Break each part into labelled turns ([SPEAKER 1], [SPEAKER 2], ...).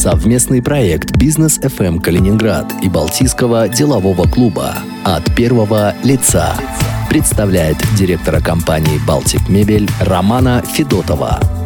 [SPEAKER 1] Совместный проект «Бизнес FM Калининград» и Балтийского делового клуба от первого лица представляет директора компании «Балтик Мебель» Романа Федотова.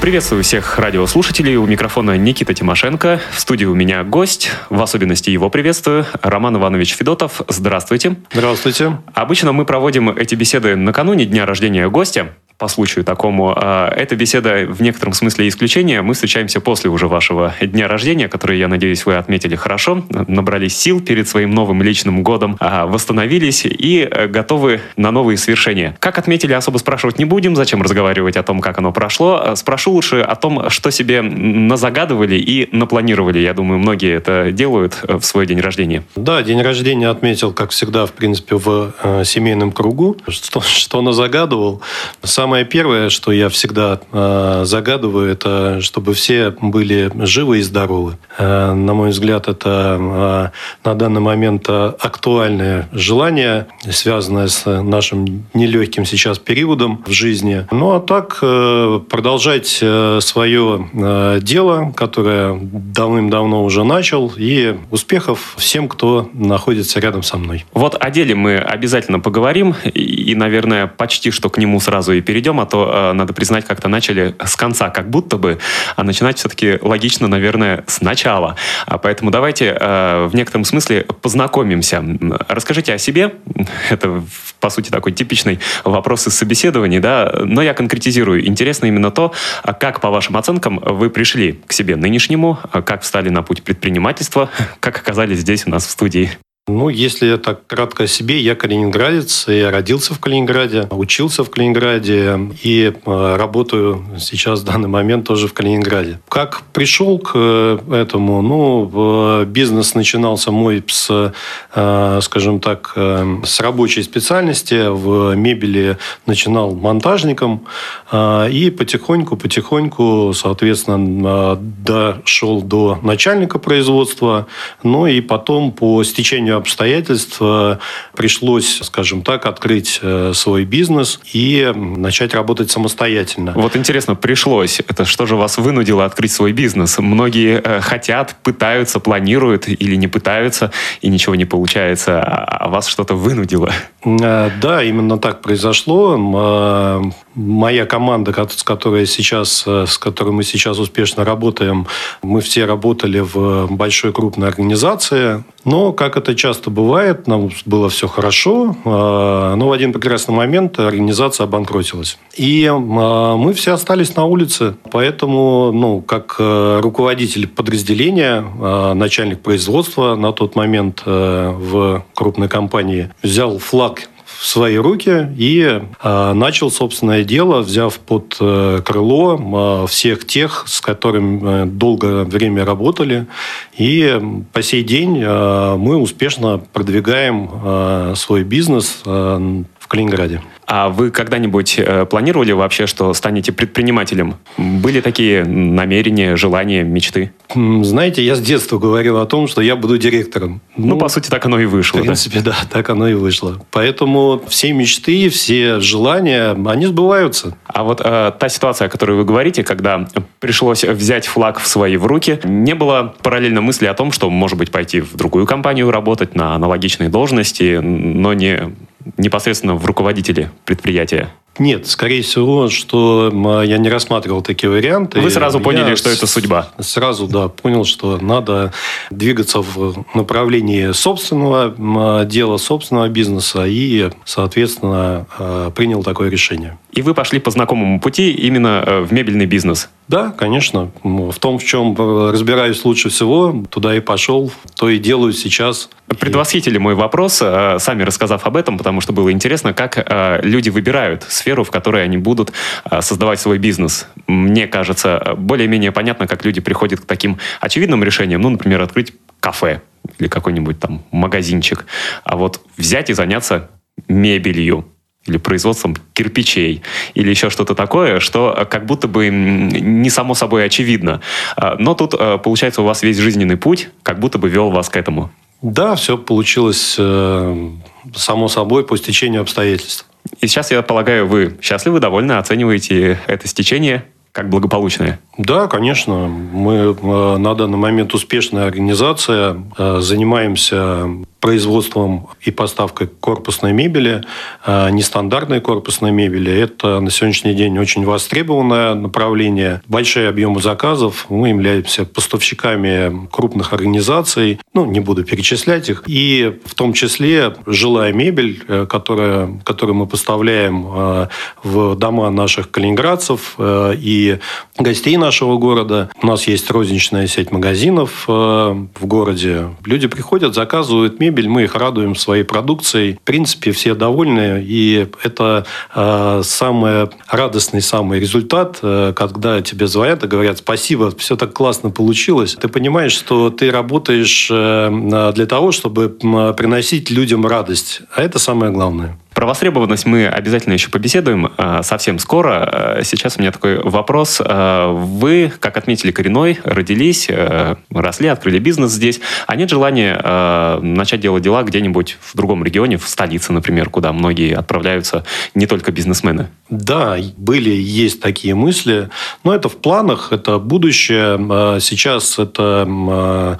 [SPEAKER 2] Приветствую всех радиослушателей. У микрофона Никита Тимошенко. В студии у меня гость. В особенности его приветствую. Роман Иванович Федотов. Здравствуйте.
[SPEAKER 3] Здравствуйте.
[SPEAKER 2] Обычно мы проводим эти беседы накануне дня рождения гостя по случаю такому. А, эта беседа в некотором смысле исключение. Мы встречаемся после уже вашего дня рождения, который, я надеюсь, вы отметили хорошо, набрались сил перед своим новым личным годом, а, восстановились и э, готовы на новые свершения. Как отметили, особо спрашивать не будем, зачем разговаривать о том, как оно прошло. А, спрошу лучше о том, что себе назагадывали и напланировали. Я думаю, многие это делают э, в свой день рождения.
[SPEAKER 3] Да, день рождения отметил, как всегда, в принципе, в э, семейном кругу. Что, что назагадывал? Сам самое первое, что я всегда э, загадываю, это чтобы все были живы и здоровы. Э, на мой взгляд, это э, на данный момент актуальное желание, связанное с нашим нелегким сейчас периодом в жизни. Ну а так э, продолжать э, свое э, дело, которое давным-давно уже начал, и успехов всем, кто находится рядом со мной.
[SPEAKER 2] Вот о деле мы обязательно поговорим, и, наверное, почти что к нему сразу и перейдем а то, э, надо признать, как-то начали с конца, как будто бы, а начинать все-таки логично, наверное, сначала. А поэтому давайте в некотором смысле познакомимся. Расскажите о себе. Это, по сути, такой типичный вопрос из собеседований, да, но я конкретизирую. Интересно именно то, как, по вашим оценкам, вы пришли к себе нынешнему, как встали на путь предпринимательства, как оказались здесь у нас в студии.
[SPEAKER 3] Ну, если так кратко о себе, я калининградец, я родился в Калининграде, учился в Калининграде и э, работаю сейчас в данный момент тоже в Калининграде. Как пришел к э, этому? Ну, бизнес начинался мой с, э, скажем так, с рабочей специальности. В мебели начинал монтажником и потихоньку-потихоньку, соответственно, дошел до начальника производства, ну и потом по стечению обстоятельств э, пришлось, скажем так, открыть э, свой бизнес и начать работать самостоятельно.
[SPEAKER 2] Вот интересно, пришлось. Это что же вас вынудило открыть свой бизнес? Многие э, хотят, пытаются, планируют или не пытаются, и ничего не получается, а, а вас что-то вынудило.
[SPEAKER 3] Да, именно так произошло. Моя команда, с которой, сейчас, с которой мы сейчас успешно работаем, мы все работали в большой крупной организации. Но, как это часто бывает, нам было все хорошо, а, но в один прекрасный момент организация обанкротилась. И а, мы все остались на улице. Поэтому, ну, как э, руководитель подразделения, а, начальник производства на тот момент э, в крупной компании взял флаг в свои руки и э, начал собственное дело, взяв под э, крыло э, всех тех, с которыми долгое время работали. И по сей день мы успешно продвигаем свой бизнес Калининграде.
[SPEAKER 2] А вы когда-нибудь э, планировали вообще, что станете предпринимателем? Были такие намерения, желания, мечты?
[SPEAKER 3] Знаете, я с детства говорил о том, что я буду директором.
[SPEAKER 2] Ну, ну по сути, так оно и вышло.
[SPEAKER 3] В принципе, да? да, так оно и вышло. Поэтому все мечты, все желания, они сбываются.
[SPEAKER 2] А вот э, та ситуация, о которой вы говорите, когда пришлось взять флаг в свои в руки, не было параллельно мысли о том, что, может быть, пойти в другую компанию работать на аналогичной должности, но не непосредственно в руководителе предприятия?
[SPEAKER 3] Нет, скорее всего, что я не рассматривал такие варианты.
[SPEAKER 2] Вы сразу поняли, я что это судьба?
[SPEAKER 3] Сразу, да, понял, что надо двигаться в направлении собственного дела, собственного бизнеса и, соответственно, э, принял такое решение.
[SPEAKER 2] И вы пошли по знакомому пути именно э, в мебельный бизнес?
[SPEAKER 3] Да, конечно. В том, в чем разбираюсь лучше всего, туда и пошел, то и делаю сейчас.
[SPEAKER 2] Предвосхитили мой вопрос, э, сами рассказав об этом, потому что было интересно, как э, люди выбирают сферу, в которой они будут создавать свой бизнес. Мне кажется, более-менее понятно, как люди приходят к таким очевидным решениям, ну, например, открыть кафе или какой-нибудь там магазинчик, а вот взять и заняться мебелью, или производством кирпичей, или еще что-то такое, что как будто бы не само собой очевидно. Но тут, получается, у вас весь жизненный путь как будто бы вел вас к этому.
[SPEAKER 3] Да, все получилось э, само собой по стечению обстоятельств.
[SPEAKER 2] И сейчас, я полагаю, вы счастливы, довольны, оцениваете это стечение как благополучные?
[SPEAKER 3] Да, конечно. Мы э, на данный момент успешная организация. Э, занимаемся производством и поставкой корпусной мебели, э, нестандартной корпусной мебели. Это на сегодняшний день очень востребованное направление. Большие объемы заказов. Мы являемся поставщиками крупных организаций. Ну, не буду перечислять их. И в том числе жилая мебель, которая, которую мы поставляем в дома наших калининградцев и гостей нашего города. У нас есть розничная сеть магазинов э, в городе. Люди приходят, заказывают мебель, мы их радуем своей продукцией. В принципе, все довольны, и это э, самый радостный самый результат, э, когда тебе звонят и говорят «спасибо, все так классно получилось». Ты понимаешь, что ты работаешь для того, чтобы приносить людям радость, а это самое главное.
[SPEAKER 2] Про востребованность мы обязательно еще побеседуем э, совсем скоро. Э, сейчас у меня такой вопрос. Э, вы, как отметили, коренной, родились, росли, открыли бизнес здесь. А нет желания начать делать дела где-нибудь в другом регионе, в столице, например, куда многие отправляются, не только бизнесмены?
[SPEAKER 3] Да, были, есть такие мысли. Но это в планах, это будущее. Сейчас это,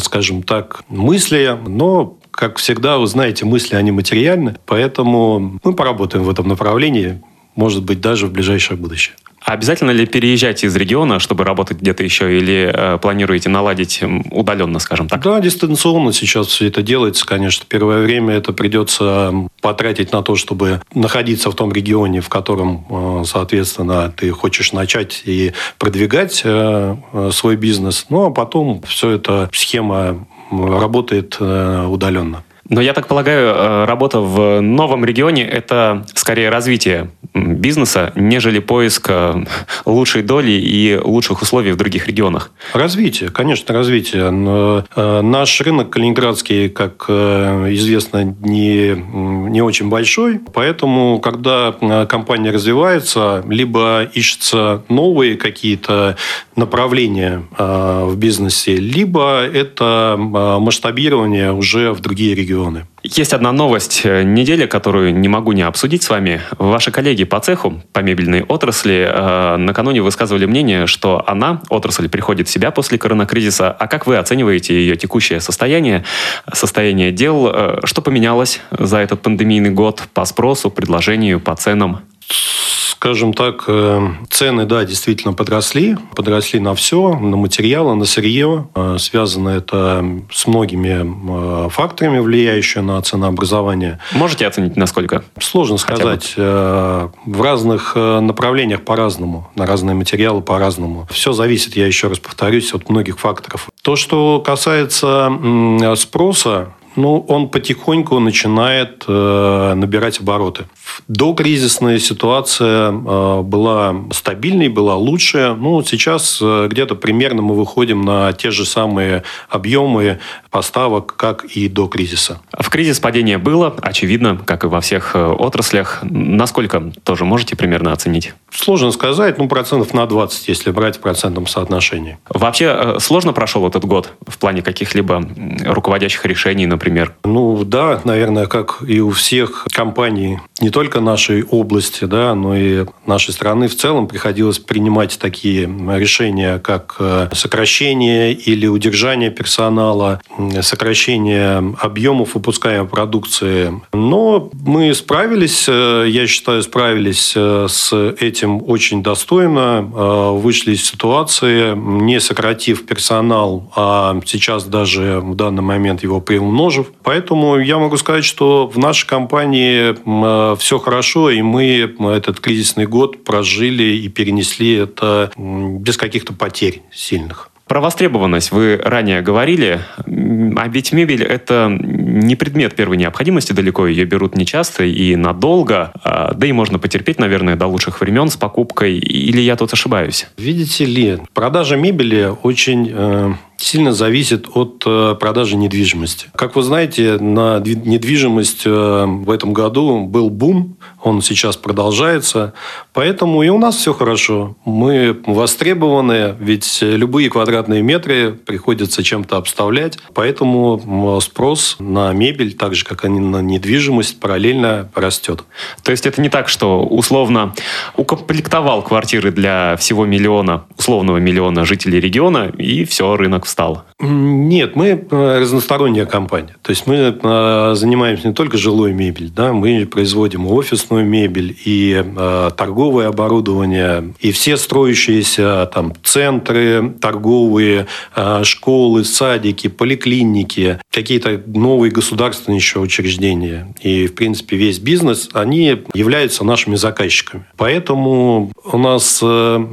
[SPEAKER 3] скажем так, мысли, но как всегда, вы знаете, мысли, они материальны, поэтому мы поработаем в этом направлении, может быть, даже в ближайшее будущее.
[SPEAKER 2] А обязательно ли переезжать из региона, чтобы работать где-то еще, или э, планируете наладить удаленно, скажем так?
[SPEAKER 3] Да, дистанционно сейчас все это делается, конечно. Первое время это придется потратить на то, чтобы находиться в том регионе, в котором, э, соответственно, ты хочешь начать и продвигать э, э, свой бизнес. Ну, а потом все это схема работает э, удаленно.
[SPEAKER 2] Но я так полагаю, э, работа в новом регионе – это скорее развитие бизнеса, нежели поиск э, лучшей доли и лучших условий в других регионах.
[SPEAKER 3] Развитие, конечно, развитие. Но наш рынок калининградский, как известно, не, не очень большой. Поэтому, когда компания развивается, либо ищутся новые какие-то направления в бизнесе, либо это масштабирование уже в другие регионы.
[SPEAKER 2] Есть одна новость э, недели, которую не могу не обсудить с вами. Ваши коллеги по цеху, по мебельной отрасли, э, накануне высказывали мнение, что она, отрасль, приходит в себя после коронакризиса. А как вы оцениваете ее текущее состояние, состояние дел? Э, что поменялось за этот пандемийный год по спросу, предложению, по ценам?
[SPEAKER 3] Скажем так, э, цены, да, действительно подросли. Подросли на все, на материалы, на сырье. Э, связано это с многими э, факторами, влияющими на ценообразование.
[SPEAKER 2] Можете оценить, насколько?
[SPEAKER 3] Сложно сказать. В разных направлениях по-разному, на разные материалы по-разному. Все зависит, я еще раз повторюсь, от многих факторов. То, что касается спроса, ну, он потихоньку начинает э, набирать обороты. Докризисная ситуация э, была стабильной, была лучше. Ну, сейчас э, где-то примерно мы выходим на те же самые объемы поставок, как и до кризиса.
[SPEAKER 2] В кризис падение было, очевидно, как и во всех э, отраслях. Насколько тоже можете примерно оценить?
[SPEAKER 3] Сложно сказать, ну, процентов на 20, если брать в процентном соотношении.
[SPEAKER 2] Вообще э, сложно прошел этот год в плане каких-либо руководящих решений, например?
[SPEAKER 3] Ну да, наверное, как и у всех компаний, не только нашей области, да, но и нашей страны в целом приходилось принимать такие решения, как э, сокращение или удержание персонала, сокращение объемов выпускаемой продукции. Но мы справились, э, я считаю, справились э, с этим очень достойно, вышли из ситуации, не сократив персонал, а сейчас даже в данный момент его приумножив. Поэтому я могу сказать, что в нашей компании э, все хорошо, и мы этот кризисный год прожили и перенесли это без каких-то потерь сильных.
[SPEAKER 2] Про востребованность вы ранее говорили, а ведь мебель – это не предмет первой необходимости далеко, ее берут нечасто и надолго, а, да и можно потерпеть, наверное, до лучших времен с покупкой, или я тут ошибаюсь?
[SPEAKER 3] Видите ли, продажа мебели очень э, сильно зависит от э, продажи недвижимости. Как вы знаете, на недвижимость э, в этом году был бум, он сейчас продолжается, поэтому и у нас все хорошо. Мы востребованы, ведь любые квадратные метры приходится чем-то обставлять, поэтому спрос на мебель, так же как и на недвижимость, параллельно растет.
[SPEAKER 2] То есть это не так, что условно укомплектовал квартиры для всего миллиона, условного миллиона жителей региона, и все, рынок встал?
[SPEAKER 3] Нет, мы э, разносторонняя компания. То есть мы э, занимаемся не только жилой мебелью, да, мы производим офисную мебель и э, торговое оборудование, и все строящиеся там центры торговые, школы, садики, поликлиники, какие-то новые государственные еще учреждения. И, в принципе, весь бизнес, они являются нашими заказчиками. Поэтому у нас,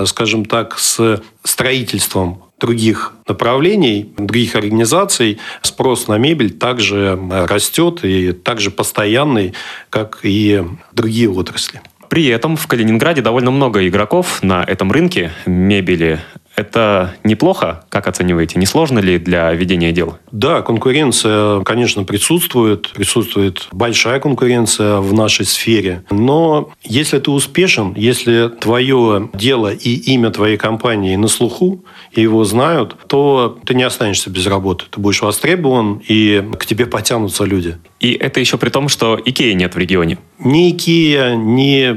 [SPEAKER 3] скажем так, с строительством других направлений, других организаций спрос на мебель также растет и также постоянный, как и другие отрасли.
[SPEAKER 2] При этом в Калининграде довольно много игроков на этом рынке мебели. Это неплохо, как оцениваете? Не сложно ли для ведения дел?
[SPEAKER 3] Да, конкуренция, конечно, присутствует. Присутствует большая конкуренция в нашей сфере. Но если ты успешен, если твое дело и имя твоей компании на слуху, и его знают, то ты не останешься без работы. Ты будешь востребован, и к тебе потянутся люди.
[SPEAKER 2] И это еще при том, что Икеи нет в регионе.
[SPEAKER 3] Ни Икея, ни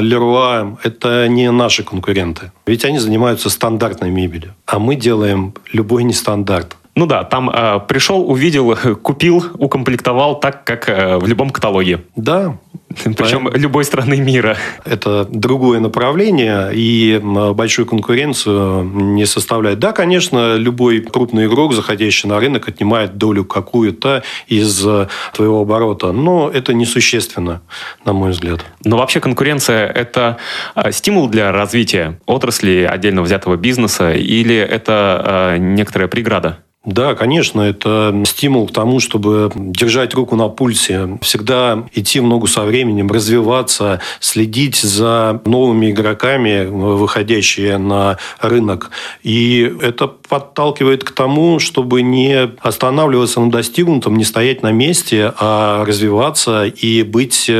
[SPEAKER 3] Леруа – это не наши конкуренты. Ведь они занимаются стандартной мебелью. А мы делаем любой нестандарт.
[SPEAKER 2] Ну да, там э, пришел, увидел, купил, укомплектовал так, как э, в любом каталоге.
[SPEAKER 3] Да,
[SPEAKER 2] Причем Поэтому любой страны мира.
[SPEAKER 3] Это другое направление, и большую конкуренцию не составляет. Да, конечно, любой крупный игрок, заходящий на рынок, отнимает долю какую-то из э, твоего оборота, но это несущественно, на мой взгляд.
[SPEAKER 2] Но вообще конкуренция – это э, стимул для развития отрасли отдельно взятого бизнеса или это э, некоторая преграда?
[SPEAKER 3] Да, конечно, это стимул к тому, чтобы держать руку на пульсе, всегда идти в ногу со временем, развиваться, следить за новыми игроками, выходящие на рынок. И это подталкивает к тому, чтобы не останавливаться на достигнутом, не стоять на месте, а развиваться и быть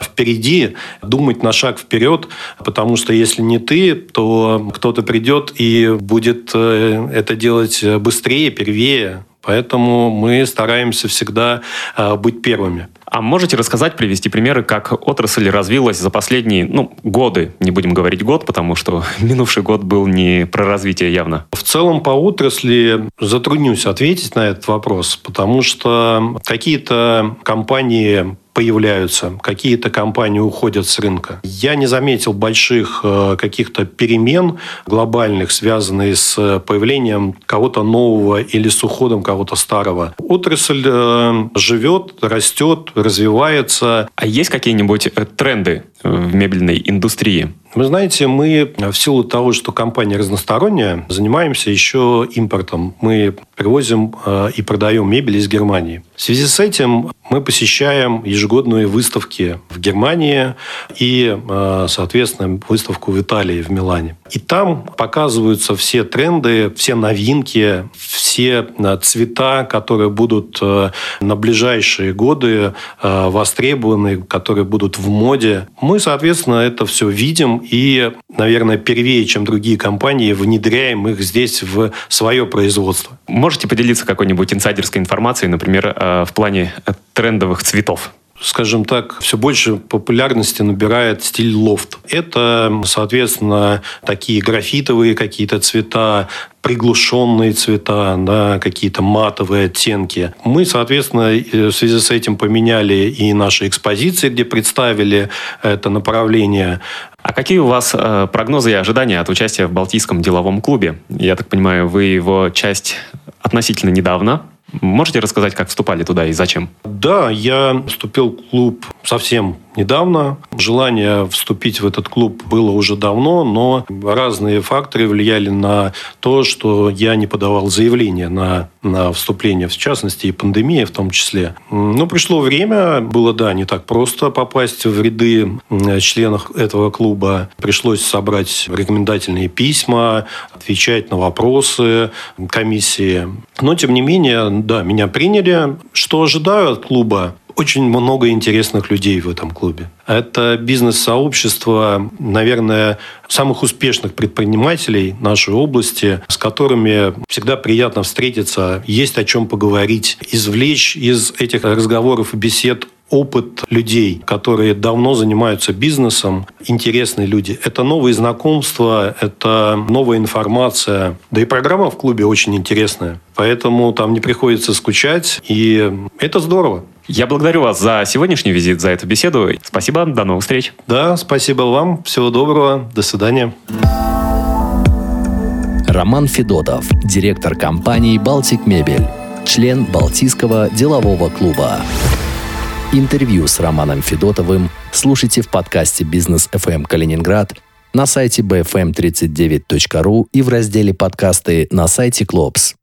[SPEAKER 3] впереди, думать на шаг вперед, потому что если не ты, то кто-то придет и будет э, это делать быстрее, первее. Поэтому мы стараемся всегда э, быть первыми.
[SPEAKER 2] А можете рассказать, привести примеры, как отрасль развилась за последние ну, годы? Не будем говорить год, потому что минувший год был не про развитие явно.
[SPEAKER 3] В целом по отрасли затруднюсь ответить на этот вопрос, потому что какие-то компании появляются, какие-то компании уходят с рынка. Я не заметил больших э, каких-то перемен глобальных, связанных с появлением кого-то нового или с уходом кого-то старого. Отрасль э, живет, растет, развивается.
[SPEAKER 2] А есть какие-нибудь э, тренды в мебельной индустрии?
[SPEAKER 3] Вы знаете, мы в силу того, что компания разносторонняя, занимаемся еще импортом. Мы привозим э, и продаем мебель из Германии. В связи с этим мы посещаем ежегодные выставки в Германии и, э, соответственно, выставку в Италии, в Милане. И там показываются все тренды, все новинки, все э, цвета, которые будут на ближайшие годы востребованы, которые будут в моде. Мы, соответственно, это все видим и, наверное, первее, чем другие компании, внедряем их здесь в свое производство.
[SPEAKER 2] Можете поделиться какой-нибудь инсайдерской информацией, например, э, в плане трендовых цветов?
[SPEAKER 3] Скажем так, все больше популярности набирает стиль лофт. Это, соответственно, такие графитовые какие-то цвета, приглушенные цвета, да, какие-то матовые оттенки. Мы, соответственно, в связи с этим поменяли и наши экспозиции, где представили это направление.
[SPEAKER 2] А какие у вас э, прогнозы и ожидания от участия в Балтийском деловом клубе? Я так понимаю, вы его часть относительно недавно Можете рассказать, как вступали туда и зачем?
[SPEAKER 3] Да, я вступил в клуб совсем недавно. Желание вступить в этот клуб было уже давно, но разные факторы влияли на то, что я не подавал заявление на, на вступление, в частности, и пандемия в том числе. Но пришло время, было, да, не так просто попасть в ряды членов этого клуба. Пришлось собрать рекомендательные письма, отвечать на вопросы комиссии. Но, тем не менее, да, меня приняли. Что ожидаю от клуба? Очень много интересных людей в этом клубе. Это бизнес-сообщество, наверное, самых успешных предпринимателей нашей области, с которыми всегда приятно встретиться, есть о чем поговорить, извлечь из этих разговоров и бесед опыт людей, которые давно занимаются бизнесом, интересные люди. Это новые знакомства, это новая информация. Да и программа в клубе очень интересная. Поэтому там не приходится скучать, и это здорово.
[SPEAKER 2] Я благодарю вас за сегодняшний визит, за эту беседу. Спасибо, до новых встреч.
[SPEAKER 3] Да, спасибо вам. Всего доброго. До свидания.
[SPEAKER 1] Роман Федотов, директор компании «Балтик Мебель», член Балтийского делового клуба. Интервью с Романом Федотовым слушайте в подкасте «Бизнес FM Калининград» на сайте bfm39.ru и в разделе «Подкасты» на сайте Клопс.